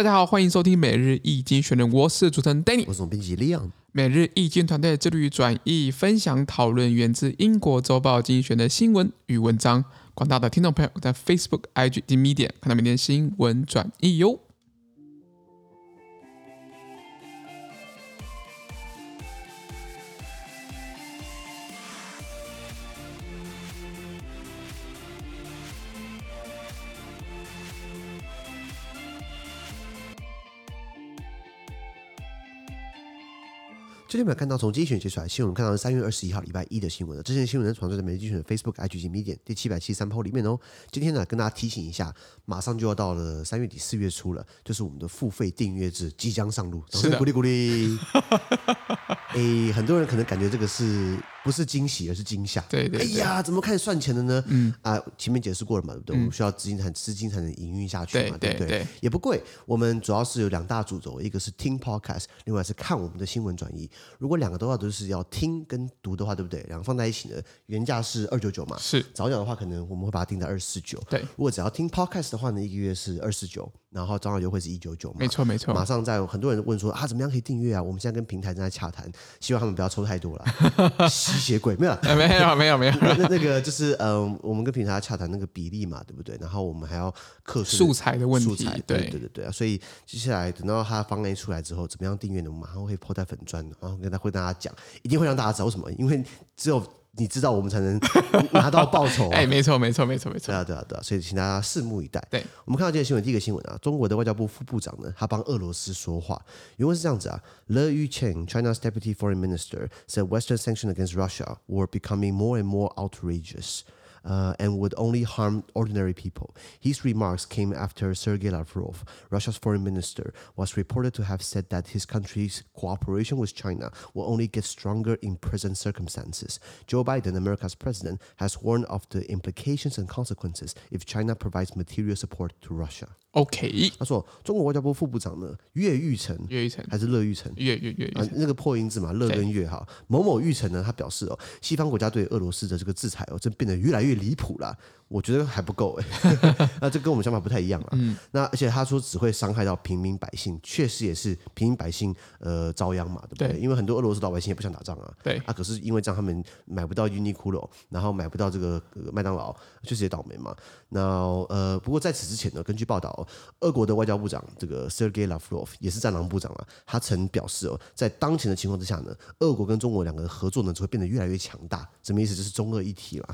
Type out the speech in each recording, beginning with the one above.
大家好，欢迎收听每日易经选人，我是主持人 Danny，我是总编辑 Leon。每日易经团队致力于转译、分享、讨论源自英国周报精选的新闻与文章。广大的听众朋友在 Facebook、IG 及 Medium 看到每天新闻转译哟。今天没有看到从精选接出来新闻，看到是三月二十一号礼拜一的新闻了。这些新闻呢，传在每日精选的 Facebook、IG 及 Medium 第七百七十三 po 里面哦。今天呢，跟大家提醒一下，马上就要到了三月底四月初了，就是我们的付费订阅制即将上路，掌声鼓励鼓励。诶，很多人可能感觉这个是。不是惊喜，而是惊吓。对对，对，哎呀，怎么开始算钱的呢？嗯啊，前面解释过了嘛，对不对？嗯、我们需要资金才资金才能营运下去嘛，对不对，对，对？也不贵。我们主要是有两大主轴，一个是听 podcast，另外是看我们的新闻转移。如果两个的话都是要听跟读的话，对不对？两个放在一起呢，原价是二九九嘛。是早鸟的话，可能我们会把它定在二四九。对，如果只要听 podcast 的话呢，一个月是二四九。然后早鸟优惠是一九九嘛？没错没错。马上在很多人问说啊，怎么样可以订阅啊？我们现在跟平台正在洽谈，希望他们不要抽太多了，吸血鬼没有、哎？没有没有没有。那那个就是嗯、呃，我们跟平台洽谈那个比例嘛，对不对？然后我们还要克素材的问题，素材对对对对啊。所以接下来等到他方案出来之后，怎么样订阅呢？我们马上会 po 在粉砖，然后跟他会跟大家讲，一定会让大家知道为什么，因为只有。你知道我们才能拿到报酬、啊，哎，没错，没错，没错，没错，对啊，对啊，对啊，所以请大家拭目以待。对，我们看到这个新闻，第一个新闻啊，中国的外交部副部长呢，他帮俄罗斯说话，原文是这样子啊：Le Yucheng, China's deputy foreign minister, said Western sanctions against Russia were becoming more and more outrageous. Uh, and would only harm ordinary people. His remarks came after Sergei Lavrov, Russia's foreign minister, was reported to have said that his country's cooperation with China will only get stronger in present circumstances. Joe Biden, America's president, has warned of the implications and consequences if China provides material support to Russia. OK，他说，中国外交部副部长呢，乐玉成，乐玉成还是乐玉成？乐乐乐啊，那个破音字嘛，乐跟乐哈。某某玉成呢，他表示哦，西方国家对俄罗斯的这个制裁哦，正变得越来越 越离谱了。我觉得还不够哎，那这跟我们想法不太一样啊。嗯，那而且他说只会伤害到平民百姓，确实也是平民百姓呃遭殃嘛，对不对？对，因为很多俄罗斯老百姓也不想打仗啊。对啊，可是因为这样他们买不到 Uniqlo，然后买不到这个麦当劳，确实也倒霉嘛。那呃，不过在此之前呢，根据报道，俄国的外交部长这个 Sergey Lavrov 也是战狼部长啊，他曾表示哦，在当前的情况之下呢，俄国跟中国两个的合作呢只会变得越来越强大。什么意思？就是中俄一体嘛。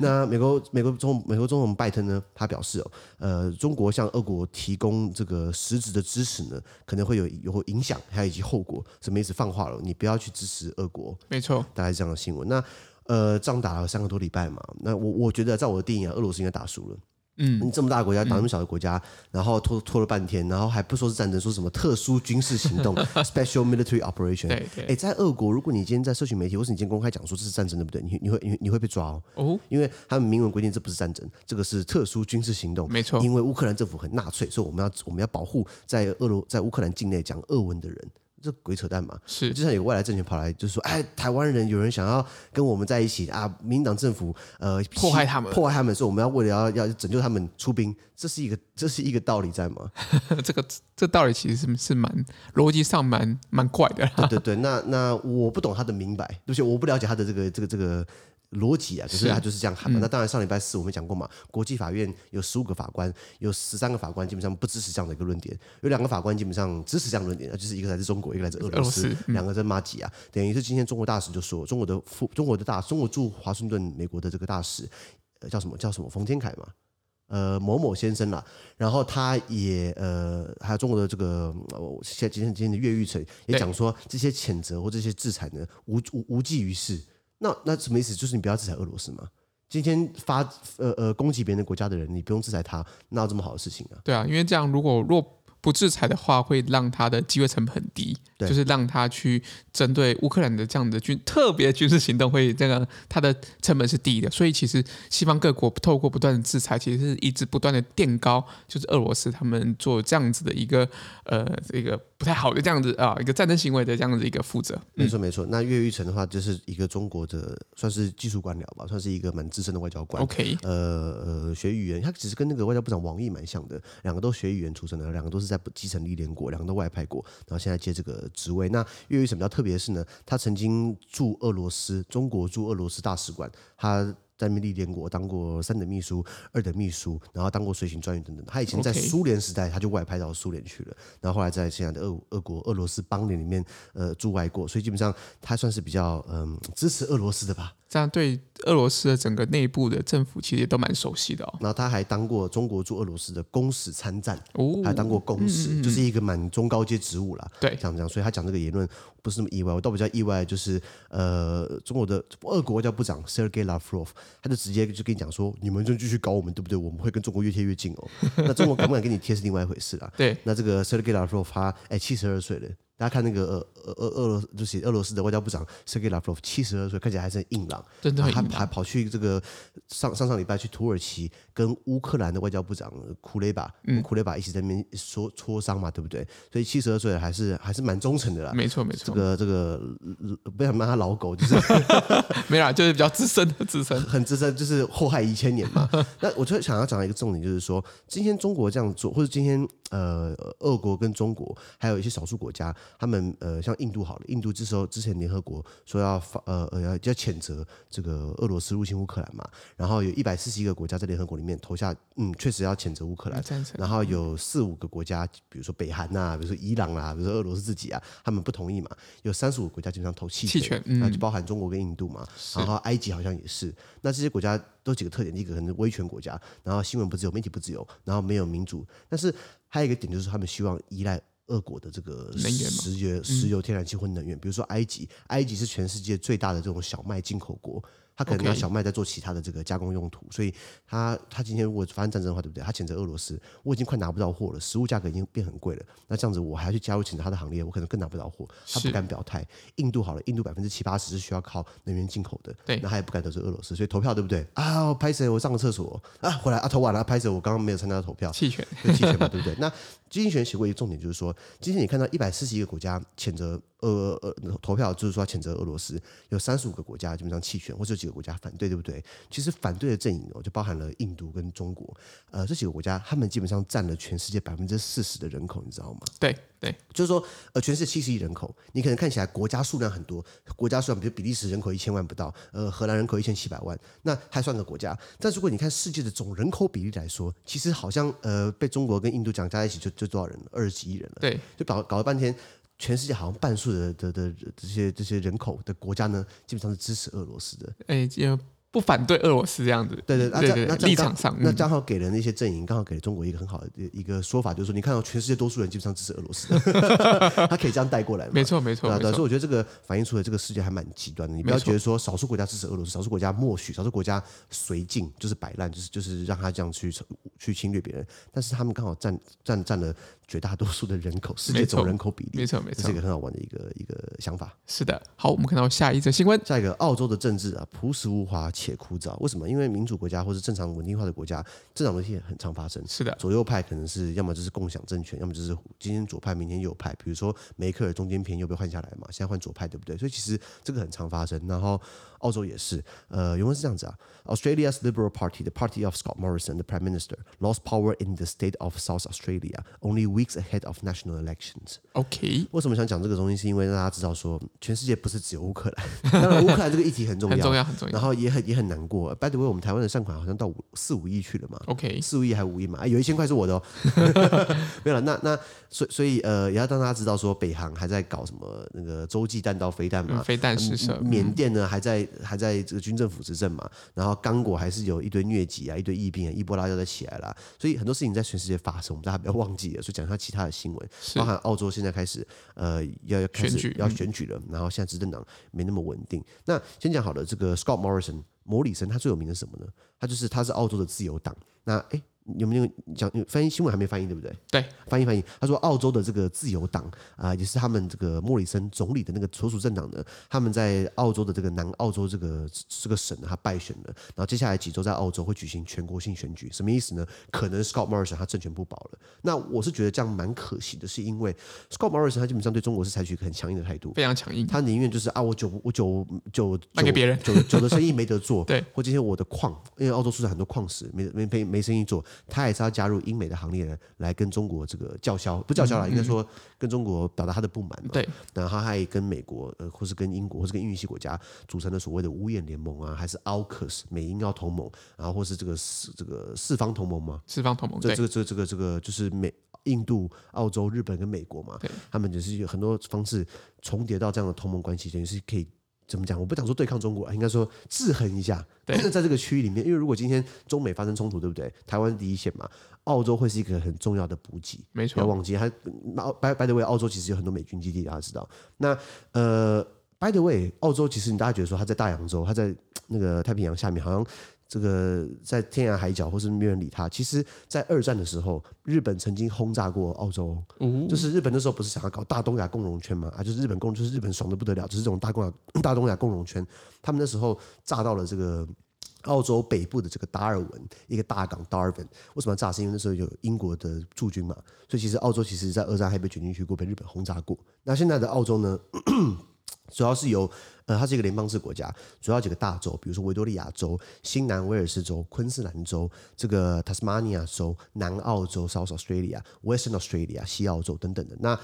那美国 美国中美国总统拜登呢，他表示哦，呃，中国向俄国提供这个实质的支持呢，可能会有有影响，还有以及后果。什么意思？放话了，你不要去支持俄国。没错，大概是这样的新闻。那呃，仗打了三个多礼拜嘛，那我我觉得在我的定义啊，俄罗斯应该打输了。嗯，你这么大的国家打那么小的国家，嗯、然后拖拖了半天，然后还不说是战争，说什么特殊军事行动 （special military operation）。对对。哎，在俄国，如果你今天在社群媒体，或是你今天公开讲说这是战争，对不对？你你会你你会被抓哦。哦。因为他们明文规定这不是战争，这个是特殊军事行动。没错。因为乌克兰政府很纳粹，所以我们要我们要保护在俄罗在乌克兰境内讲俄文的人。这鬼扯淡嘛！是，就像有外来政权跑来，就是说，哎，台湾人有人想要跟我们在一起啊，民进党政府呃迫害他们，迫害他们，所以我们要为了要要拯救他们出兵，这是一个这是一个道理在吗？这个这道理其实是是蛮逻辑上蛮蛮怪的。对对对，那那我不懂他的明白，对不起，我不了解他的这个这个这个。逻辑啊，可是他就是这样喊嘛。那当然，上礼拜四我们讲过嘛，国际法院有十五个法官，有十三个法官基本上不支持这样的一个论点，有两个法官基本上支持这样的论点，就是一个来自中国，一个来自俄罗斯，两个在马吉啊。等于是今天中国大使就说，中国的副中国的大中国驻华盛顿美国的这个大使，呃，叫什么叫什么冯天凯嘛，呃，某某先生啦。然后他也呃，还有中国的这个现在今天今天的岳玉成也讲说，这些谴责或这些制裁呢，无无无济于事。那那什么意思？就是你不要制裁俄罗斯嘛。今天发呃呃攻击别人的国家的人，你不用制裁他，哪有这么好的事情啊？对啊，因为这样如果若不制裁的话，会让他的机会成本很低，对就是让他去针对乌克兰的这样的军特别军事行动，会这个他的成本是低的。所以其实西方各国透过不断的制裁，其实是一直不断的垫高，就是俄罗斯他们做这样子的一个呃这个不太好的这样子啊一个战争行为的这样子一个负责。没错没错。那岳玉成的话，就是一个中国的算是技术官僚吧，算是一个蛮资深的外交官。OK，呃呃学语言，他其实跟那个外交部长王毅蛮像的，两个都学语言出身的，两个都是在。在基层历练过，两个都外派过，然后现在接这个职位。那岳玉成比较特别的是呢，他曾经驻俄罗斯，中国驻俄罗斯大使馆，他。在那边历练过，当过三等秘书、二等秘书，然后当过随行专员等等。他以前在苏联时代，他就外派到苏联去了，然后后来在现在的俄俄国、俄罗斯邦联里面，呃，驻外过，所以基本上他算是比较嗯支持俄罗斯的吧。这样对俄罗斯的整个内部的政府其实也都蛮熟悉的哦。然后他还当过中国驻俄罗斯的公使参赞，哦，还当过公使，嗯嗯嗯，就是一个蛮中高阶职务啦。对，这样这样，所以他讲这个言论不是那么意外。我倒比较意外，就是呃，中国的俄国外交部长 Sergey Lavrov，他就直接就跟你讲说，你们就继续搞我们，对不对？我们会跟中国越贴越近哦。那中国敢不敢跟你贴是另外一回事啦。对，那这个 Sergey Lavrov 他哎七十二岁了。大家看那个俄俄俄俄罗就是俄罗斯的外交部长 Sergei Lavrov，七十二岁，看起来还是很硬朗。真的，他还跑去这个上上上礼拜去土耳其，跟乌克兰的外交部长库雷巴，嗯，库雷巴一起在那边说磋商嘛，对不对？所以七十二岁还是还是蛮忠诚的啦。没错没错。这个这个不要骂他老狗，就是 没啦，就是比较资深的资深，很资深，就是祸害一千年嘛。那我就想要讲一个重点，就是说今天中国这样做，或者今天呃俄国跟中国还有一些少数国家，他们呃。像印度好了，印度这时候之前联合国说要发呃呃要要谴责这个俄罗斯入侵乌克兰嘛，然后有一百四十一个国家在联合国里面投下嗯确实要谴责乌克兰，然后有四五个国家，比如说北韩呐、啊，比如说伊朗啊，比如说俄罗斯自己啊，他们不同意嘛，有三十五个国家基本上投弃权，那、嗯、就包含中国跟印度嘛，然后埃及好像也是，那这些国家都几个特点，第一个可能是威权国家，然后新闻不自由，媒体不自由，然后没有民主，但是还有一个点就是他们希望依赖。俄国的这个石油、石油、天然气或能源，比如说埃及，埃及是全世界最大的这种小麦进口国。他可能拿小麦在做其他的这个加工用途，所以他他今天如果发生战争的话，对不对？他谴责俄罗斯，我已经快拿不到货了，食物价格已经变很贵了。那这样子我还要去加入谴责他的行列，我可能更拿不到货。他不敢表态。印度好了，印度百分之七八十是需要靠能源进口的，对，那他也不敢得罪俄罗斯，所以投票对不对？啊，拍谁？我上个厕所啊，回来啊，投完了，拍谁？我刚刚没有参加投票，弃权，弃权嘛，对不对？那基金学写过一个重点，就是说，今天你看到一百四十一个国家谴责。俄俄，投票就是说谴责俄罗斯，有三十五个国家基本上弃权，或者有几个国家反对，对不对？其实反对的阵营哦，就包含了印度跟中国，呃，这几个国家，他们基本上占了全世界百分之四十的人口，你知道吗？对对，就是说，呃，全世界七十亿人口，你可能看起来国家数量很多，国家数量比如比利时人口一千万不到，呃，荷兰人口一千七百万，那还算个国家。但如果你看世界的总人口比例来说，其实好像呃，被中国跟印度讲加在一起就就多少人了？二十几亿人了。对，就搞搞了半天。全世界好像半数的的的这些这些人口的国家呢，基本上是支持俄罗斯的。哎，就。不反对俄罗斯这样子，对对，那这那立场上，那刚好给了那些阵营，刚好给了中国一个很好的一个说法，就是说，你看到全世界多数人基本上支持俄罗斯，他可以这样带过来？没错没错，对，所以我觉得这个反映出了这个世界还蛮极端的。你不要觉得说少数国家支持俄罗斯，少数国家默许，少数国家绥靖，就是摆烂，就是就是让他这样去去侵略别人，但是他们刚好占占占了绝大多数的人口，世界总人口比例，没错没错，这是一个很好玩的一个一个想法。是的，好，我们看到下一则新闻，下一个澳洲的政治啊，朴实无华且枯燥，为什么？因为民主国家或是正常稳定化的国家，这种东西很常发生。是的，左右派可能是要么就是共享政权，要么就是今天左派，明天右派。比如说梅克尔中间偏右被换下来嘛，现在换左派，对不对？所以其实这个很常发生。然后澳洲也是，呃，原文是这样子啊：Australia's Liberal Party, the party of Scott Morrison, the Prime Minister, lost power in the state of South Australia only weeks ahead of national elections. OK，为什么想讲这个东西？是因为让大家知道说，全世界不是只有乌克兰，当然乌克兰这个议题很重要，很重要，很重要。然后也很也很难过。By the way，我们台湾的善款好像到五四五亿去了嘛？OK，四五亿还五亿嘛？哎，有一千块是我的哦。没有了，那那所以所以呃，也要让大家知道说，北韩还在搞什么那个洲际弹道飞弹嘛？飞弹试射。缅甸呢还在还在这个军政府执政嘛？然后刚果还是有一堆疟疾啊，一堆疫病啊，伊波拉又在起来了。所以很多事情在全世界发生，我们大家不要忘记了。所以讲一下其他的新闻，包含澳洲现在开始呃要要开始要选举了，然后现在执政党没那么稳定。那先讲好了，这个 Scott Morrison。摩里森他最有名的是什么呢？他就是他是澳洲的自由党。那诶。有没有讲翻译新闻还没翻译对不对？对，翻译翻译。他说澳洲的这个自由党啊、呃，也是他们这个莫里森总理的那个所属政党呢，他们在澳洲的这个南澳洲这个这个省呢，他败选了。然后接下来几周在澳洲会举行全国性选举，什么意思呢？可能 Scott Morrison 他政权不保了。那我是觉得这样蛮可惜的，是因为 Scott Morrison 他基本上对中国是采取一个很强硬的态度，非常强硬。他宁愿就是啊，我酒我酒酒卖给别人，酒酒的生意没得做，对，或今天我的矿，因为澳洲出产很多矿石，没没没没生意做。他也是要加入英美的行列呢，来跟中国这个叫嚣，不叫嚣了，应该说跟中国表达他的不满嘛。对，然后他还跟美国呃，或是跟英国，或是跟英语系国家组成了所谓的五眼联盟啊，还是 AUKUS 美英澳同盟，然后或是这个四这个四方同盟嘛，四方同盟，这这个这个这个这个就是美。印度、澳洲、日本跟美国嘛，他们就是有很多方式重叠到这样的同盟关系，等于是可以怎么讲？我不想说对抗中国，应该说制衡一下。对，在这个区域里面，因为如果今天中美发生冲突，对不对？台湾第一线嘛，澳洲会是一个很重要的补给。没错，不要忘记，还 by by the way，澳洲其实有很多美军基地，大家知道。那呃，by the way，澳洲其实你大家觉得说它在大洋洲，它在那个太平洋下面，好像。这个在天涯海角，或是没有人理他。其实，在二战的时候，日本曾经轰炸过澳洲。嗯，就是日本那时候不是想要搞大东亚共荣圈嘛？啊，就是日本共，就是日本爽的不得了，就是这种大东亚 大东亚共荣圈。他们那时候炸到了这个澳洲北部的这个达尔文一个大港 Darwin。为什么要炸？是因为那时候有英国的驻军嘛。所以其实澳洲其实在二战还被卷进去过，被日本轰炸过。那现在的澳洲呢？主要是由呃，它是一个联邦制国家，主要几个大洲，比如说维多利亚州、新南威尔士州、昆士兰州、这个塔斯马尼亚州、南澳洲 （South Australia）、Western Australia（ 西澳洲）等等的。那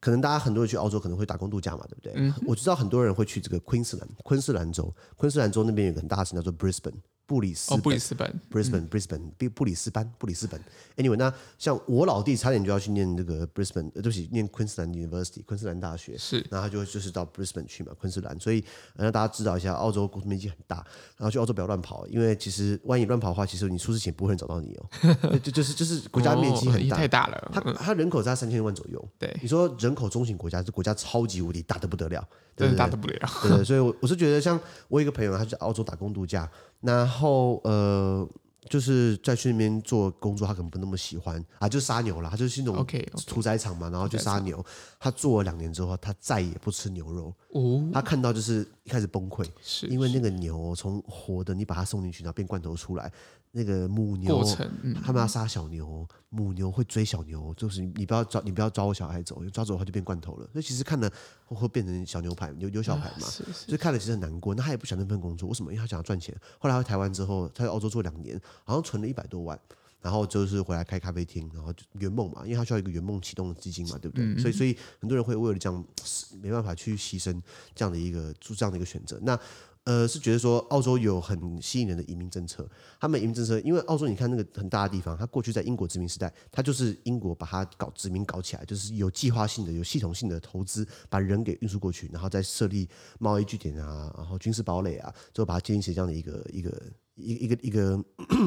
可能大家很多人去澳洲可能会打工度假嘛，对不对？嗯、我知道很多人会去这个昆士兰，昆士兰州，昆士兰州那边有个很大的城叫做 Brisbane。布里斯哦，布里斯本，Brisbane，Brisbane，布布里斯班，布里斯本。Anyway，那像我老弟差点就要去念这个 Brisbane，呃，对不起，念昆士兰 University，昆士兰大学。是，然后他就就是到 Brisbane 去嘛，昆士兰。所以让大家知道一下，澳洲国土面积很大，然后去澳洲不要乱跑，因为其实万一乱跑的话，其实你出事前不会找到你哦。就就是就是国家面积很大，太大了。它它人口在三千万左右。对，你说人口中型国家，这国家超级无敌大的不得了，真的大的不得了。对，所以我我是觉得，像我一个朋友，他去澳洲打工度假。然后呃，就是在去那边做工作，他可能不那么喜欢啊，就杀牛了，他就是那种屠宰场嘛，然后就杀牛。他做了两年之后，他再也不吃牛肉。哦，他看到就是一开始崩溃，是因为那个牛从活的，你把它送进去，然后变罐头出来。那个母牛，嗯、他们要杀小牛，母牛会追小牛，就是你不要抓，你不要抓我小孩走，抓走的话就变罐头了。所以其实看了会会变成小牛排，牛牛小排嘛，啊、是是，所以看了其实很难过。那他也不想那份工作，为什么？因为他想要赚钱。后来回台湾之后，他在澳洲做两年，好像存了一百多万，然后就是回来开咖啡厅，然后就圆梦嘛，因为他需要一个圆梦启动的基金嘛，对不对？所以所以很多人会为了这样没办法去牺牲这样的一个做这样的一个选择。那。呃，是觉得说澳洲有很吸引人的移民政策。他们移民政策，因为澳洲你看那个很大的地方，它过去在英国殖民时代，它就是英国把它搞殖民搞起来，就是有计划性的、有系统性的投资，把人给运输过去，然后再设立贸易据点啊，然后军事堡垒啊，最后把它建立起这样的一个一个。一一个一个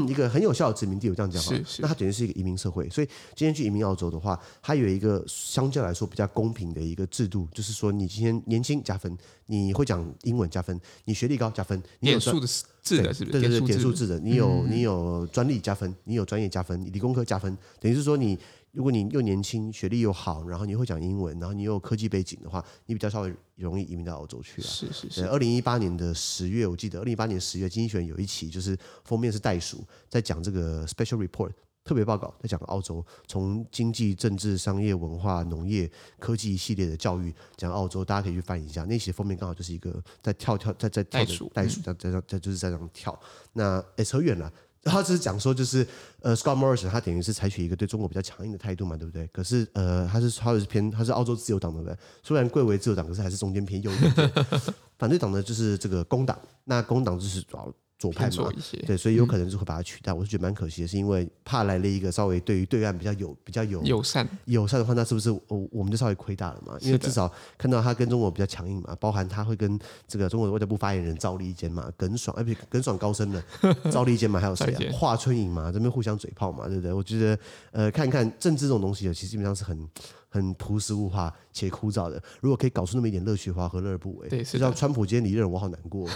一个很有效的殖民地，我这样讲哈，那它等于是一个移民社会。所以今天去移民澳洲的话，它有一个相较来说比较公平的一个制度，就是说你今天年轻加分，你会讲英文加分，你学历高加分，你有点数的制的是不是？对对对，点数字的，你有你有专利加分，你有专业加分，理工科加分，等于是说你。如果你又年轻，学历又好，然后你会讲英文，然后你又有科技背景的话，你比较稍微容易移民到澳洲去啊。是是是。二零一八年的十月，我记得二零一八年十月，《经济学人》有一期就是封面是袋鼠，在讲这个 special report 特别报告，在讲澳洲从经济、政治、商业、文化、农业、科技一系列的教育讲澳洲，大家可以去翻一下。那期封面刚好就是一个在跳跳在在跳的袋鼠在在在就是在这样跳。那哎扯远了。他只是讲说，就是呃，Scott Morrison 他等于是采取一个对中国比较强硬的态度嘛，对不对？可是呃，他是他是偏他是澳洲自由党的人，虽然贵为自由党，可是还是中间偏右一点。反对党呢，就是这个工党，那工党就是主要。左派嘛，对，所以有可能就会把它取代。嗯、我是觉得蛮可惜的，是因为怕来了一个稍微对于对岸比较有比较有友善友善的话，那是不是我我们就稍微亏大了嘛？因为至少看到他跟中国比较强硬嘛，包含他会跟这个中国的外交部发言人赵立坚嘛，耿爽哎不耿爽高升的，赵立坚嘛，还有谁啊？华春莹嘛，这边互相嘴炮嘛，对不对？我觉得呃，看看政治这种东西，其实基本上是很。很朴实无华且枯燥的，如果可以搞出那么一点乐趣的话，何乐而不为？对，就像川普今天离任，我好难过。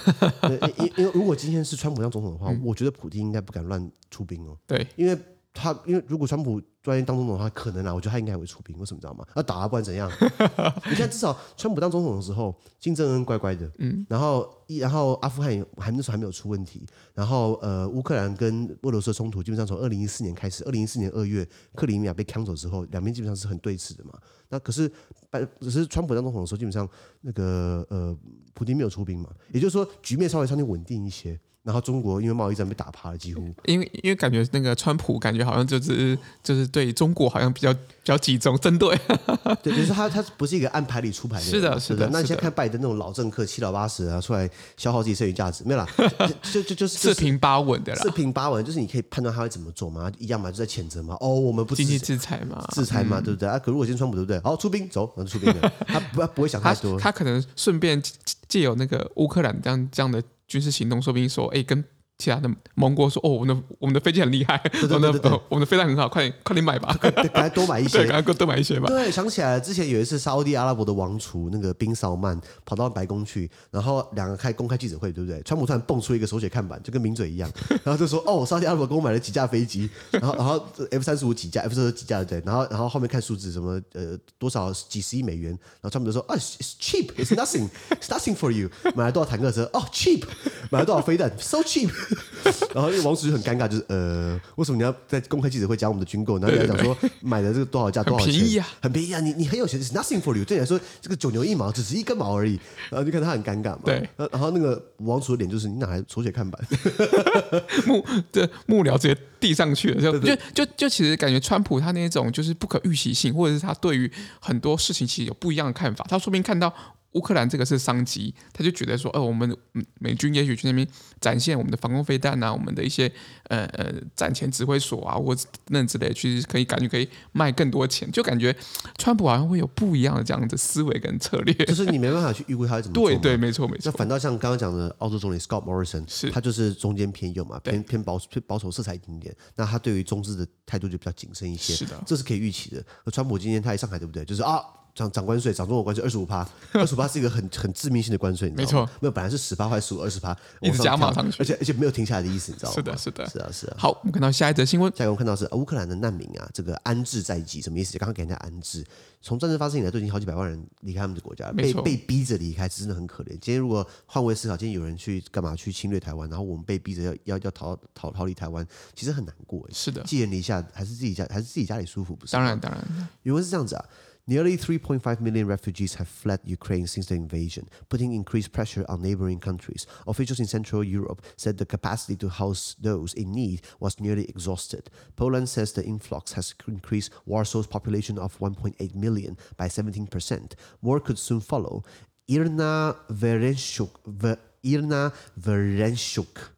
因因为如果今天是川普当总统的话，嗯、我觉得普京应该不敢乱出兵哦。对，因为他因为如果川普。专业当总统的话，可能啊，我觉得他应该会出兵。为什么知道吗？要打啊，不然怎样？你看，至少川普当总统的时候，金正恩乖乖的，嗯，然后一然后阿富汗还那时候还没有出问题，然后呃，乌克兰跟俄罗斯的冲突基本上从二零一四年开始，二零一四年二月克里米亚被抢走之后，两边基本上是很对峙的嘛。那可是，只是川普当总统的时候，基本上那个呃，普京没有出兵嘛，也就是说局面稍微相对稳定一些。然后中国因为贸易战被打趴了，几乎因为因为感觉那个川普感觉好像就是就是对中国好像比较比较集中针对，对，就是他他不是一个按牌理出牌的，是的，是的。那你现在看拜登那种老政客七老八十啊，出来消耗自己剩余价值，没有啦，就就就是四平八稳的啦，四平八稳，就是你可以判断他会怎么做嘛，一样嘛，就在谴责嘛，哦，我们不经济制裁嘛，制裁嘛，对不对啊？可如果今天川普对不对？好，出兵走，然后出兵了，他不不会想太多，他可能顺便借由那个乌克兰这样这样的军事行动，说不定说，哎，跟。其他的盟国说：“哦，我们的我们的飞机很厉害，我们的我们的飞弹很好，快点快点买吧，赶快多买一 些，赶快多买一些吧。”对，想起来了，之前有一次，沙乌地阿拉伯的王储那个宾绍曼跑到白宫去，然后两个开公开记者会，对不对？川普突然蹦出一个手写看板，就跟名嘴一样，然后就说：“哦，沙乌地阿拉伯给我买了几架飞机，然后然后 F 三十五几架，F 四十几架，对，然后然后后面看数字，什么呃多少几十亿美元，然后川普就说：啊，it's cheap，it's nothing，it's nothing for you，买了多少坦克车？哦，cheap，买了多少飞弹？so cheap，然后。因为王储就很尴尬，就是呃，为什么你要在公开记者会讲我们的军购？然后你要讲说买的这个多少价多少钱？便宜啊，很便宜啊！你你很有钱，It's nothing for you。对你来说，这个九牛一毛，只是一根毛而已。然后就看他很尴尬嘛。对。然后那个王储的脸就是，你哪来手写看板？幕 对幕僚直接递上去了，就就就就其实感觉川普他那种就是不可预期性，或者是他对于很多事情其实有不一样的看法。他说不定看到。乌克兰这个是商机，他就觉得说，呃，我们美军也许去那边展现我们的防空飞弹啊，我们的一些呃呃战前指挥所啊，或者那之类，其实可以感觉可以卖更多钱，就感觉川普好像会有不一样的这样的思维跟策略，就是你没办法去预估他会怎么做。对对，没错没错。那反倒像刚刚讲的澳洲总理 Scott Morrison，是他就是中间偏右嘛，偏偏保守偏保守色彩一点点，那他对于中资的态度就比较谨慎一些，是的，这是可以预期的。而川普今天他一上台，对不对？就是啊。涨涨关税，涨中国关税二十五趴，二十五趴是一个很很致命性的关税，没错。没有，本来是十八块十五，二十趴，一直加码上去，而且而且没有停下来的意思，你知道吗？是的，是的，是啊，是啊。好，我们看到下一则新闻，下一个我们看到是乌克兰的难民啊，这个安置在即，什么意思？刚刚给人家安置，从战争发生以来，都已经好几百万人离开他们的国家，被被逼着离开，真的很可怜。今天如果换位思考，今天有人去干嘛去侵略台湾，然后我们被逼着要要要逃逃逃离台湾，其实很难过。是的，寄人篱下，还是自己家还是自己家里舒服？不是？当然当然，原文是这样子啊。Nearly 3.5 million refugees have fled Ukraine since the invasion, putting increased pressure on neighboring countries. Officials in Central Europe said the capacity to house those in need was nearly exhausted. Poland says the influx has increased Warsaw's population of 1.8 million by 17%. More could soon follow. Irna Verenchuk, Irna Verenchuk，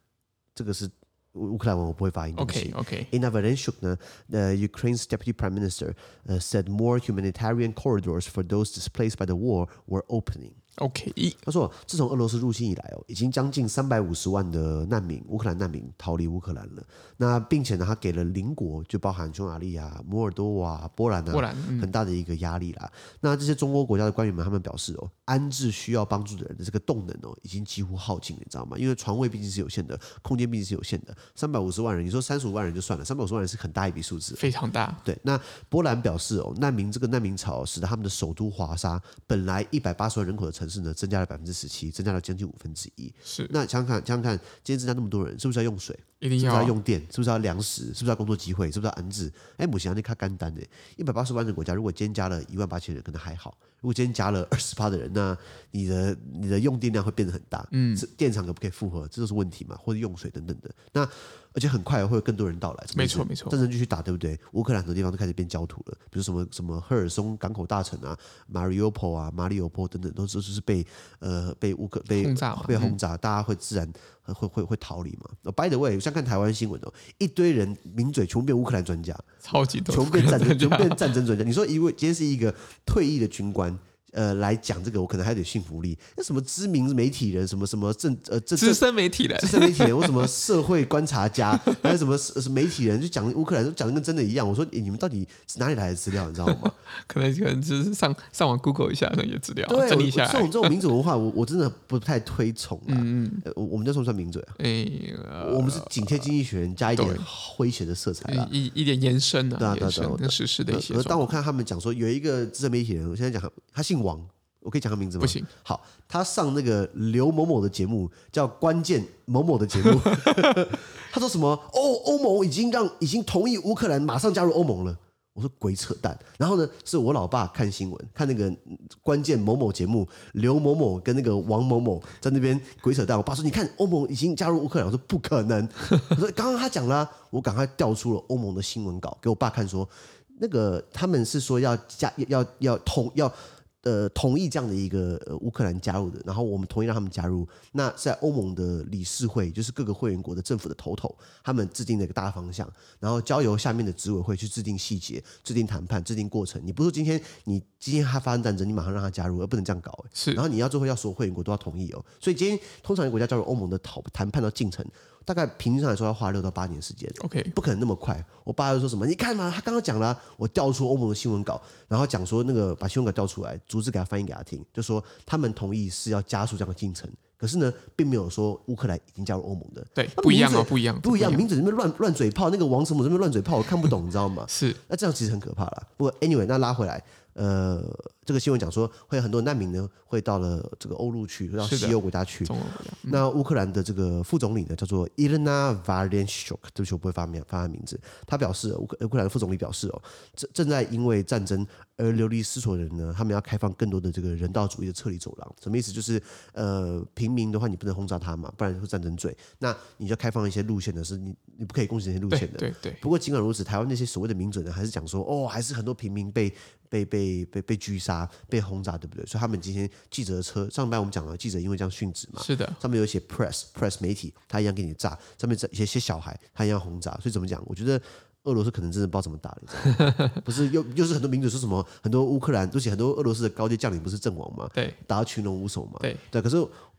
这个是 乌克兰文我不会发音。OK OK。Irina Vereshchuk 呢，the Ukraine's deputy prime minister uh, said more humanitarian corridors for those displaced by the war were opening. OK，他说，自从俄罗斯入侵以来哦，已经将近三百五十万的难民，乌克兰难民逃离乌克兰了。那并且呢，他给了邻国，就包含匈牙利啊、摩尔多瓦、波兰啊，波兰很大的一个压力啦。那这些中欧国家的官员们，他们表示哦，安置需要帮助的人的这个动能哦，已经几乎耗尽了，你知道吗？因为床位毕竟是有限的，空间毕竟是有限的。三百五十万人，你说三十五万人就算了，三百五十万人是很大一笔数字，非常大。对，那波兰表示哦，难民这个难民潮使得他们的首都华沙本来一百八十万人口的城市呢，增加了百分之十七，增加了将近五分之一。是，那想想看，想想看，今天增加那么多人，是不是要用水？一定要，是不是要用电？是不是要粮食？是不是要工作机会？是不是要安置？哎，目前那卡干单的，一百八十万人国家，如果今天加了一万八千人，可能还好。如果今天加了二十趴的人，那你的你的用电量会变得很大。嗯，电厂可不可以负荷？这都是问题嘛，或者用水等等的。那而且很快会有更多人到来，没错没错。战争继续打，对不对？乌克兰很多地方都开始变焦土了，比如什么什么赫尔松港口大城啊、马里奥波啊、马里奥波等等，都是就是被呃被乌克被轰炸被轰炸，大家会自然会会会逃离嘛。By the way，像看台湾新闻哦，一堆人名嘴全部变乌克兰专家，超级多，全部变战争，全部变战争专家。你说一位今天是一个退役的军官。呃，来讲这个，我可能还有点信服力。那什么知名媒体人，什么什么政呃政资深媒体人，资深媒体人，或什么社会观察家，还有什么媒体人，就讲乌克兰，都讲的跟真的一样。我说，你们到底是哪里来的资料？你知道吗？可能可能就是上上网 Google 一下那些资料，对，整理一下。这种这种民主文化，我我真的不太推崇。嗯嗯，我我们这算不算民嘴啊？哎，我们是紧贴经济学人，加一点诙谐的色彩，一一点延伸的，对啊对对，跟时事的一些。而当我看他们讲说，有一个资深媒体人，我现在讲他姓王。我可以讲他名字吗？不行。好，他上那个刘某某的节目，叫《关键某某》的节目。他说什么？哦，欧盟已经让已经同意乌克兰马上加入欧盟了。我说鬼扯淡。然后呢，是我老爸看新闻，看那个关键某某节目，刘某某跟那个王某某在那边鬼扯淡。我爸说：“你看欧盟已经加入乌克兰。”我说：“不可能。”我说：“刚刚他讲了，我赶快调出了欧盟的新闻稿给我爸看，说那个他们是说要加要要要统要。要呃，同意这样的一个呃乌克兰加入的，然后我们同意让他们加入。那在欧盟的理事会，就是各个会员国的政府的头头，他们制定了一个大方向，然后交由下面的执委会去制定细节、制定谈判、制定过程。你不是说今天你今天他发生战争，你马上让他加入，而不能这样搞。是，然后你要最后要所有会员国都要同意哦。所以今天通常一个国家加入欧盟的讨谈判的进程。大概平均上来说要花六到八年时间，OK，不可能那么快。我爸就说什么？你看嘛，他刚刚讲了，我调出欧盟的新闻稿，然后讲说那个把新闻稿调出来，逐字给他翻译给他听，就说他们同意是要加速这样的进程。可是呢，并没有说乌克兰已经加入欧盟的，对，不一样哦，不一样，不一样。名字里面乱乱嘴炮，那个王什么什么乱嘴炮，我看不懂，你知道吗？是，那这样其实很可怕了。不过 anyway，那拉回来。呃，这个新闻讲说，会有很多难民呢，会到了这个欧陆去，会到西欧国家去。嗯、那乌克兰的这个副总理呢，叫做伊莲娜·瓦连舒克，对不起，我不会发名发他名字。他表示，乌克乌克兰的副总理表示哦，正正在因为战争而流离失所的人呢，他们要开放更多的这个人道主义的撤离走廊。什么意思？就是呃，平民的话，你不能轰炸他嘛，不然会战争罪。那你就开放一些路线的是，你你不可以攻击那些路线的。对对，对。不过尽管如此，台湾那些所谓的民主呢，还是讲说，哦，还是很多平民被。被被被被狙杀、被轰炸，对不对？所以他们今天记者的车上班，我们讲了记者因为这样殉职嘛，是的，上面有写 press press 媒体，他一样给你炸，上面一些些小孩，他一样轰炸。所以怎么讲？我觉得俄罗斯可能真的不知道怎么打了，不是又又是很多民主说什么，很多乌克兰，而且很多俄罗斯的高阶将领不是阵亡吗？对，打到群龙无首嘛。对对，可是。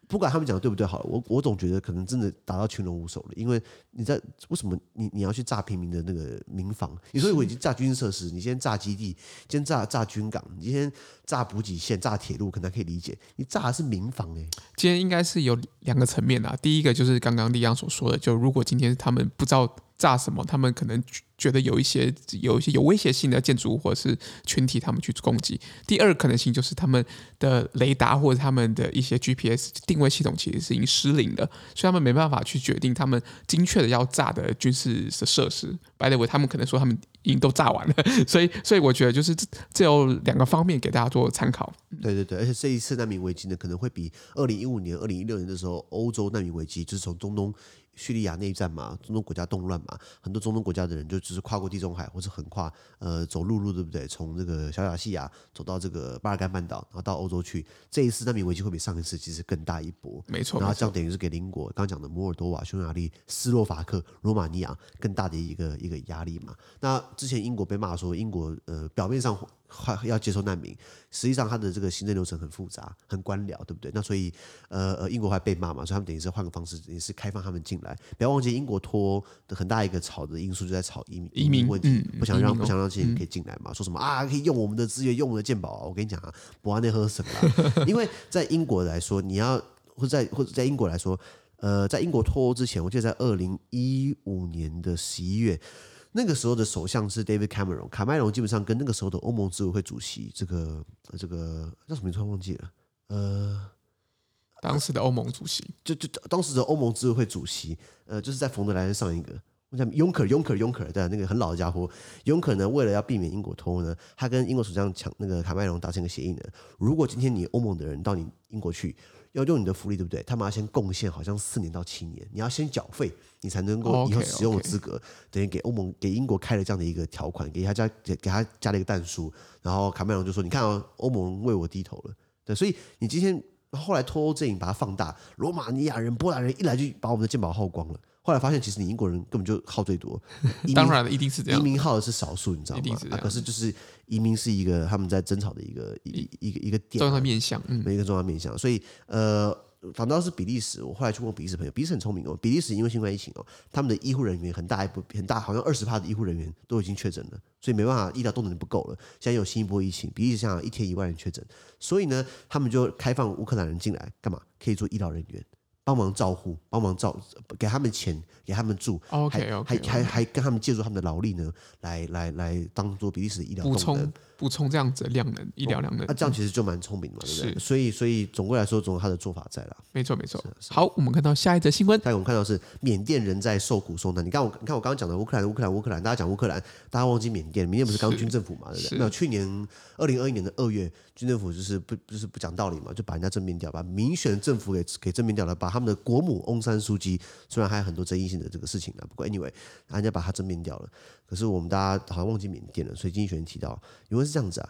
不管他们讲的对不对，好了，我我总觉得可能真的打到群龙无首了，因为你在为什么你你要去炸平民的那个民房？你说我已经炸军事设施，你先炸基地，先炸炸军港，你先炸补给线、炸铁路，可能还可以理解。你炸的是民房哎、今天应该是有两个层面啊。第一个就是刚刚立央所说的，就如果今天他们不知道。炸什么？他们可能觉得有一些有一些有威胁性的建筑物或者是群体，他们去攻击。第二个可能性就是他们的雷达或者他们的一些 GPS 定位系统其实是已经失灵的，所以他们没办法去决定他们精确的要炸的军事的设施。By the way，他们可能说他们已经都炸完了，所以所以我觉得就是这有两个方面给大家做参考。对对对，而且这一次难民危机呢，可能会比二零一五年、二零一六年的时候欧洲难民危机，就是从中东。叙利亚内战嘛，中东国家动乱嘛，很多中东国家的人就只是跨过地中海，或是横跨呃走陆路，对不对？从这个小亚细亚走到这个巴尔干半岛，然后到欧洲去。这一次难民危机会比上一次其实更大一波，没错。然后这样等于是给邻国刚刚讲的摩尔多瓦、匈牙利、斯洛伐克、罗马尼亚更大的一个一个压力嘛。那之前英国被骂说英国呃表面上。要接受难民，实际上他的这个行政流程很复杂，很官僚，对不对？那所以，呃呃，英国还被骂嘛，所以他们等于是换个方式，也是开放他们进来。不要忘记，英国脱欧的很大一个吵的因素就在吵移民移民问题，嗯、不想让、哦、不想让这些人可以进来嘛，说什么啊，可以用我们的资源，用我们的健保啊。我跟你讲啊，不安内喝什么？因为在英国来说，你要或者在或者在英国来说，呃，在英国脱欧之前，我记得在二零一五年的十一月。那个时候的首相是 David Cameron，卡麦隆基本上跟那个时候的欧盟执委会主席，这个这个叫什么名字？忘记了。呃，当时的欧盟主席，就就当时的欧盟执委会主席，呃，就是在冯德莱恩上一个，我想雍可，雍可，雍可，对，那个很老的家伙，雍可呢，为了要避免英国脱欧呢，他跟英国首相抢那个卡麦隆达成一个协议呢，如果今天你欧盟的人到你英国去。要用你的福利，对不对？他们要先贡献，好像四年到七年，你要先缴费，你才能够以后使用的资格。Oh, okay, okay. 等于给欧盟、给英国开了这样的一个条款，给他加给给他加了一个弹书。然后卡梅隆就说：“你看啊，欧盟为我低头了。”对，所以你今天后来脱欧阵营把它放大，罗马尼亚人、波兰人一来就把我们的肩膀耗光了。后来发现，其实你英国人根本就耗最多，当然了，一定是这样。移民耗的是少数，你知道吗？啊，可是就是移民是一个他们在争吵的一个一一个一个点，重要面向，嗯，一个重要面向。所以呃。反倒是比利时，我后来去问比利时朋友，比利时很聪明哦。比利时因为新冠疫情哦，他们的医护人员很大一部很大，好像二十趴的医护人员都已经确诊了，所以没办法，医疗动能不够了。现在有新一波疫情，比利时像一天一万人确诊，所以呢，他们就开放乌克兰人进来干嘛？可以做医疗人员，帮忙照护，帮忙照，给他们钱，给他们住，OK 还还还还跟他们借助他们的劳力呢，来来来当做比利时的医疗动能。补充这样子的量能，医疗量能。那、哦啊、这样其实就蛮聪明嘛，对不对？是。所以，所以总归来说，总有他的做法在了。没错，没错。好，我们看到下一则新闻。下一个我们看到是缅甸人在受苦受难。你看我，你看我刚刚讲的乌克兰，乌克兰，乌克兰，大家讲乌克兰，大家忘记缅甸。缅甸不是刚军政府嘛，对不对？那去年二零二一年的二月，军政府就是不就是不讲道理嘛，就把人家政变掉，把民选政府给给政变掉了，把他们的国母翁山书记，虽然还有很多争议性的这个事情啊，不过 anyway，人家把他政变掉了。可是我们大家好像忘记缅甸了，所以经济学人提到，因为是这样子啊。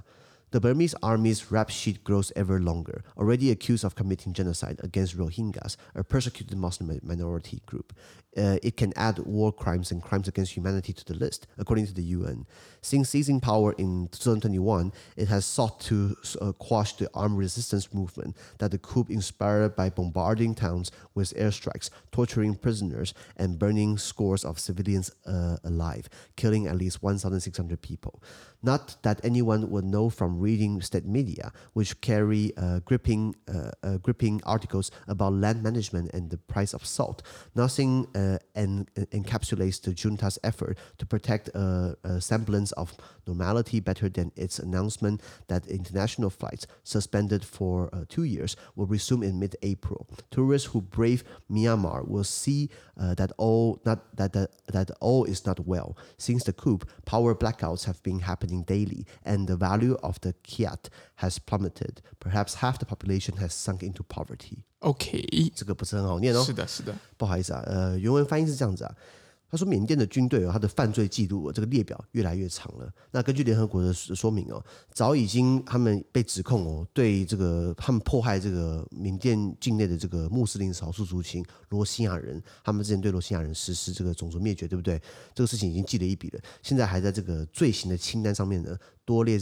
The Burmese army's rap sheet grows ever longer, already accused of committing genocide against Rohingyas, a persecuted Muslim minority group. Uh, it can add war crimes and crimes against humanity to the list, according to the UN. Since seizing power in 2021, it has sought to uh, quash the armed resistance movement that the coup inspired by bombarding towns with airstrikes, torturing prisoners, and burning scores of civilians uh, alive, killing at least 1,600 people. Not that anyone would know from reading state media, which carry uh, gripping, uh, uh, gripping articles about land management and the price of salt. Nothing uh, en- encapsulates the junta's effort to protect a, a, semblance of normality better than its announcement that international flights, suspended for uh, two years, will resume in mid-April. Tourists who brave Myanmar will see uh, that all not that, that that all is not well. Since the coup, power blackouts have been happening daily, and the value of the kyat has plummeted. Perhaps half the population has sunk into poverty. OK，这个不是很好念哦。是的，是的，不好意思啊。呃，原文翻译是这样子啊。他说，缅甸的军队哦，他的犯罪记录这个列表越来越长了。那根据联合国的说明哦，早已经他们被指控哦，对这个他们迫害这个缅甸境内的这个穆斯林少数族群罗兴亚人，他们之前对罗兴亚人实施这个种族灭绝，对不对？这个事情已经记了一笔了，现在还在这个罪行的清单上面呢，多列。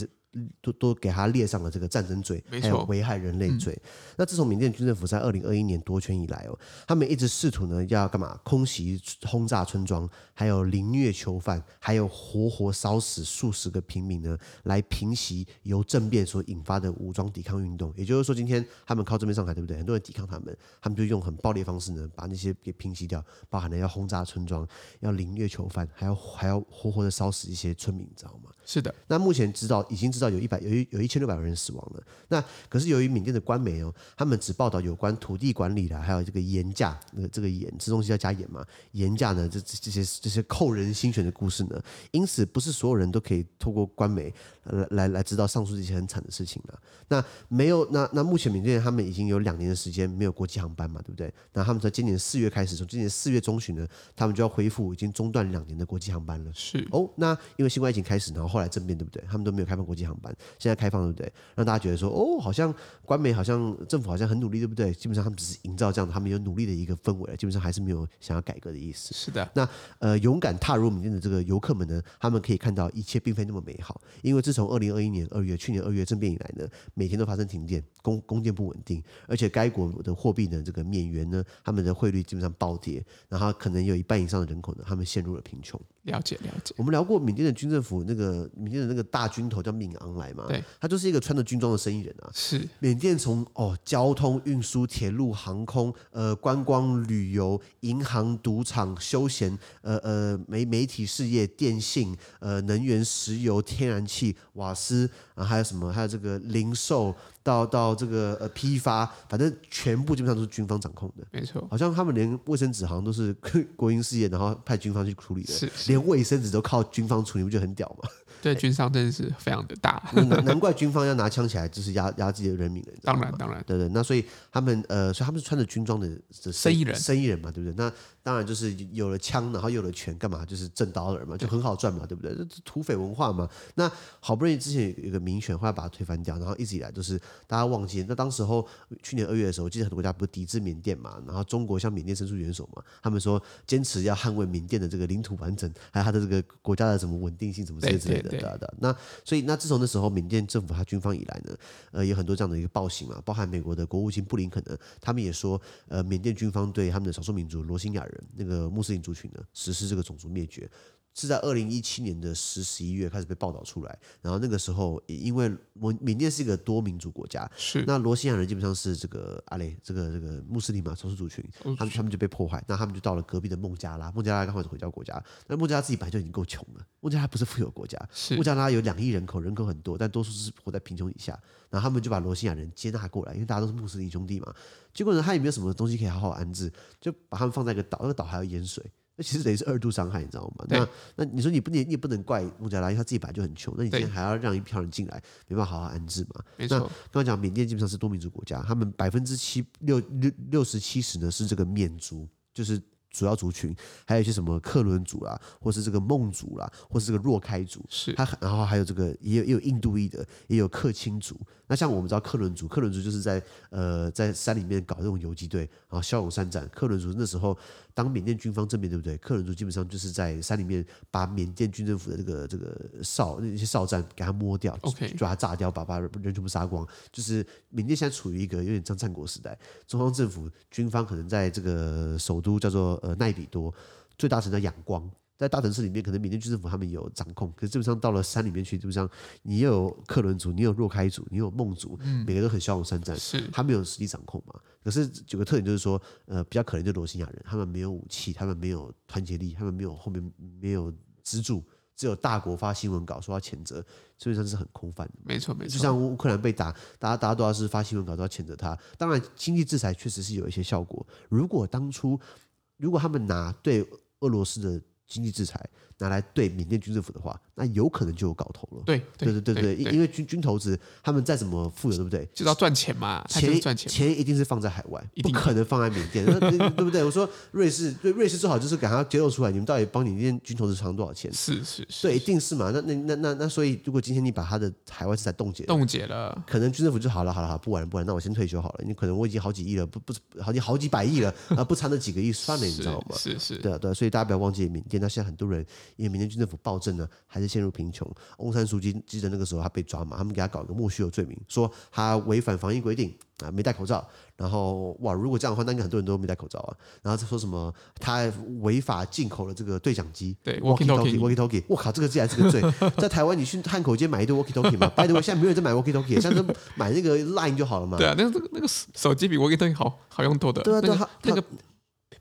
都都给他列上了这个战争罪，还有危害人类罪。嗯、那自从缅甸军政府在二零二一年夺权以来哦，他们一直试图呢要干嘛？空袭、轰炸村庄，还有凌虐囚犯，还有活活烧死数十个平民呢，来平息由政变所引发的武装抵抗运动。也就是说，今天他们靠这边上台，对不对？很多人抵抗他们，他们就用很暴力的方式呢，把那些给平息掉，包含了要轰炸村庄、要凌虐囚犯，还要还要活活的烧死一些村民，你知道吗？是的。那目前知道已经知道。有一百有一有一千六百万人死亡了。那可是由于缅甸的官媒哦，他们只报道有关土地管理的，还有这个盐价，那个这个盐吃东西要加盐嘛？盐价呢？这这些这些扣人心弦的故事呢？因此，不是所有人都可以透过官媒来来来知道上述这些很惨的事情了。那没有，那那目前缅甸他们已经有两年的时间没有国际航班嘛？对不对？那他们从今年四月开始，从今年四月中旬呢，他们就要恢复已经中断两年的国际航班了。是哦，那因为新冠疫情开始，然后后来政变，对不对？他们都没有开放国际航班。现在开放对不对？让大家觉得说哦，好像官媒好像政府好像很努力，对不对？基本上他们只是营造这样，他们有努力的一个氛围，基本上还是没有想要改革的意思。是的。那呃，勇敢踏入缅甸的这个游客们呢，他们可以看到一切并非那么美好，因为自从二零二一年二月，去年二月政变以来呢，每天都发生停电，供供电不稳定，而且该国的货币呢，这个缅元呢，他们的汇率基本上暴跌，然后可能有一半以上的人口呢，他们陷入了贫穷。了解了解。我们聊过缅甸的军政府那个缅甸的那个大军头叫敏昂莱嘛？对，他就是一个穿着军装的生意人啊。是缅甸从哦交通运输、铁路、航空、呃观光旅游、银行、赌场、休闲、呃呃媒媒体事业、电信、呃能源、石油、天然气、瓦斯啊，还有什么？还有这个零售。到到这个呃批发，反正全部基本上都是军方掌控的，没错。好像他们连卫生纸好像都是 国营事业，然后派军方去处理的，是，连卫生纸都靠军方处理，不就很屌吗？对，军商真的是非常的大，难难怪军方要拿枪起来，就是压压自己的人民了。当然，当然，对对。那所以他们呃，所以他们是穿着军装的生意人，生意人嘛，对不对？那当然就是有了枪，然后有了权，干嘛？就是挣刀子嘛，就很好赚嘛，对不对？这土匪文化嘛。那好不容易之前有一个民选，后来把它推翻掉，然后一直以来都是大家忘记。那当时候去年二月的时候，我记得很多国家不是抵制缅甸嘛，然后中国向缅甸伸出援手嘛，他们说坚持要捍卫缅甸的这个领土完整，还有他的这个国家的什么稳定性什么之类之类的，对的。那所以，那自从那时候，缅甸政府他军方以来呢，呃，有很多这样的一个暴行嘛，包含美国的国务卿布林肯呢，他们也说，呃，缅甸军方对他们的少数民族罗兴亚人那个穆斯林族群呢，实施这个种族灭绝。是在二零一七年的十十一月开始被报道出来，然后那个时候因为缅缅甸是一个多民族国家，是。那罗西亚人基本上是这个阿雷这个这个穆斯林嘛少数族群，他们他们就被迫害，那他们就到了隔壁的孟加拉，孟加拉刚好是回教国家，那孟加拉自己本来就已经够穷了，孟加拉不是富有国家，孟加拉有两亿人口，人口很多，但多数是活在贫穷以下，然后他们就把罗西亚人接纳过来，因为大家都是穆斯林兄弟嘛，结果呢，他也没有什么东西可以好好安置，就把他们放在一个岛，那个岛还要淹水。那其实等于是二度伤害，你知道吗？那那你说你不你你也不能怪孟加拉，因为他自己本来就很穷，那你今天还要让一票人进来，没办法好好安置嘛？没错。那刚刚讲缅甸基本上是多民族国家，他们百分之七六六六十七十呢是这个缅族，就是。主要族群还有一些什么克伦族啦，或是这个孟族啦，或是这个若开族，是它，然后还有这个也有也有印度裔的，也有克钦族。那像我们知道克伦族，克伦族就是在呃在山里面搞这种游击队，然后骁勇善战。克伦族那时候当缅甸军方正面对不对？克伦族基本上就是在山里面把缅甸军政府的这个这个哨那些哨站给它摸掉，OK，就把它炸掉，把把人全部杀光。就是缅甸现在处于一个有点像战国时代，中央政府军方可能在这个首都叫做。呃，奈比多最大城在仰光，在大城市里面，可能缅甸军政府他们有掌控，可是基本上到了山里面去，基本上你又有克伦族，你有若开族，你有孟族，每个都很骁勇善战，是他没有实际掌控嘛？可是有个特点就是说，呃，比较可怜的罗兴亚人，他们没有武器，他们没有团结力，他们没有后面没有支柱，只有大国发新闻稿说要谴责，基本上是很空泛的。没错，没错。就像乌克兰被打，大家大家都要是发新闻稿都要谴责他。当然，经济制裁确实是有一些效果。如果当初如果他们拿对俄罗斯的经济制裁拿来对缅甸军政府的话，那有可能就有搞头了。对对对对对，对，因为军军头子他们再怎么富有，对不对？就是要赚钱嘛，钱赚钱，钱一定是放在海外，不可能放在缅甸，对不对？我说瑞士，对瑞士最好就是给他揭露出来，你们到底帮缅甸军头子藏多少钱？是是是，对，一定是嘛。那那那那那，所以如果今天你把他的海外资产冻结冻结了，可能军政府就好了，好了好，不玩了不玩了，那我先退休好了。你可能我已经好几亿了，不不好几好几百亿了 啊，不差那几个亿算了，你知道吗？是是，对啊对，所以大家不要忘记缅甸。那现在很多人因为缅甸军政府暴政呢，还是陷入贫穷。翁山苏姬记得那个时候他被抓嘛，他们给他搞一个莫须有罪名，说他违反防疫规定啊，没戴口罩。然后哇，如果这样的话，那应该很多人都没戴口罩啊。然后他说什么他违法进口了这个对讲机，对，walkie talkie，walkie talkie。我靠，这个竟然是个罪。在台湾你去汉口街买一堆 walkie talkie 嘛？拜托，现在没有人在买 walkie talkie，现在都买那个 line 就好了嘛。对啊，那个那个手机比 walkie talkie 好好用多的。对啊，对啊，那个。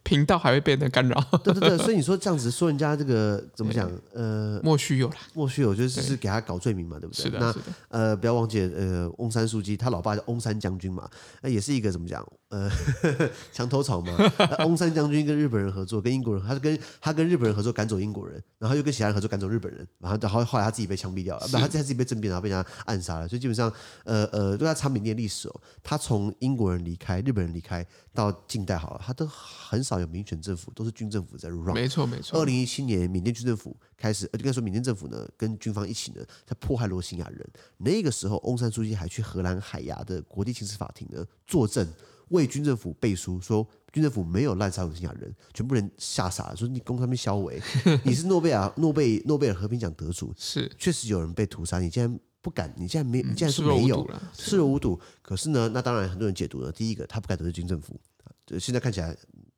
频道还会被人干扰，对对对，所以你说这样子说人家这个怎么讲？呃，莫须有了，莫须有就是是给他搞罪名嘛，对不对？是的，那。呃，不要忘记，呃，翁山苏姬他老爸叫翁山将军嘛，那也是一个怎么讲？呃，墙头草嘛。翁山将军跟日本人合作，跟英国人，他是跟他跟日本人合作赶走英国人，然后又跟其他人合作赶走日本人，然后后后来他自己被枪毙掉了，不，他自己被政变，然后被人家暗杀了。所以基本上，呃呃，对他查缅甸历史哦，他从英国人离开，日本人离开到近代好了，他都很少有民选政府。都是军政府在 run，没错没错。二零一七年，缅甸军政府开始，呃，应该说缅甸政府呢，跟军方一起呢，在迫害罗兴亚人。那个时候，翁山书记还去荷兰海牙的国际刑事法庭呢作证，为军政府背书，说军政府没有滥杀罗兴亚人。全部人吓傻了，说你公上面销毁，你是诺贝尔诺贝诺贝尔和平奖得主，是确实有人被屠杀，你竟然不敢，你竟然没，你竟然说没有，视若无睹。可是呢，那当然很多人解读了，第一个他不敢得罪军政府，现在看起来。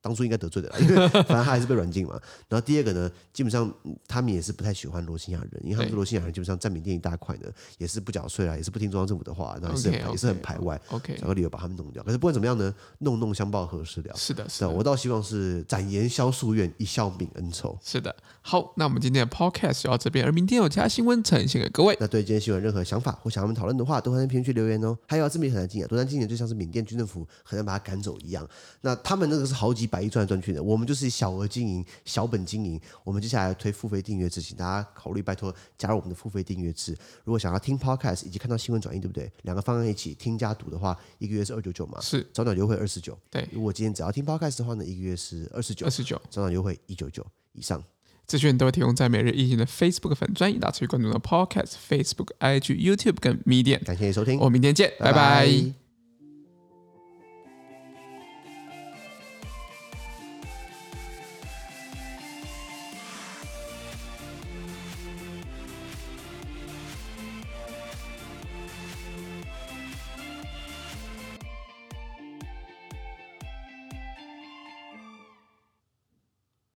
当初应该得罪的，因为反正他还是被软禁嘛。然后第二个呢，基本上他们也是不太喜欢罗兴亚人，因为他们罗兴亚人基本上占缅甸一大块呢，也是不缴税啊，也是不听中央政府的话，然后也是也是很排外。OK，找个理由把他们弄掉。可是不管怎么样呢，弄弄相报何时了？是的，是的。我倒希望是展颜消夙愿，一笑泯恩仇。是的。好，那我们今天的 Podcast 就到这边，而明天有其他新闻呈现给各位。那对今天新闻任何想法或想要我们讨论的话，都欢迎评论区留言哦。还有啊，这边也很难进啊，多难进点，就像是缅甸军政府很难把他赶走一样。那他们那个是好几百亿赚来赚去的，我。我们就是小额经营、小本经营。我们接下来推付费订阅制，请大家考虑拜托加入我们的付费订阅制。如果想要听 Podcast 以及看到新闻转译，对不对？两个方案一起听加读的话，一个月是二九九嘛？是，早鸟优惠二十九。对，如果今天只要听 Podcast 的话呢，一个月是二十九，二十九，早鸟优惠一九九以上。资讯都会提供在每日一行的 Facebook 粉专，以大持续关注的 Podcast、Facebook、IG、YouTube 跟 Medium。感谢你收听，我们明天见，拜拜。拜拜。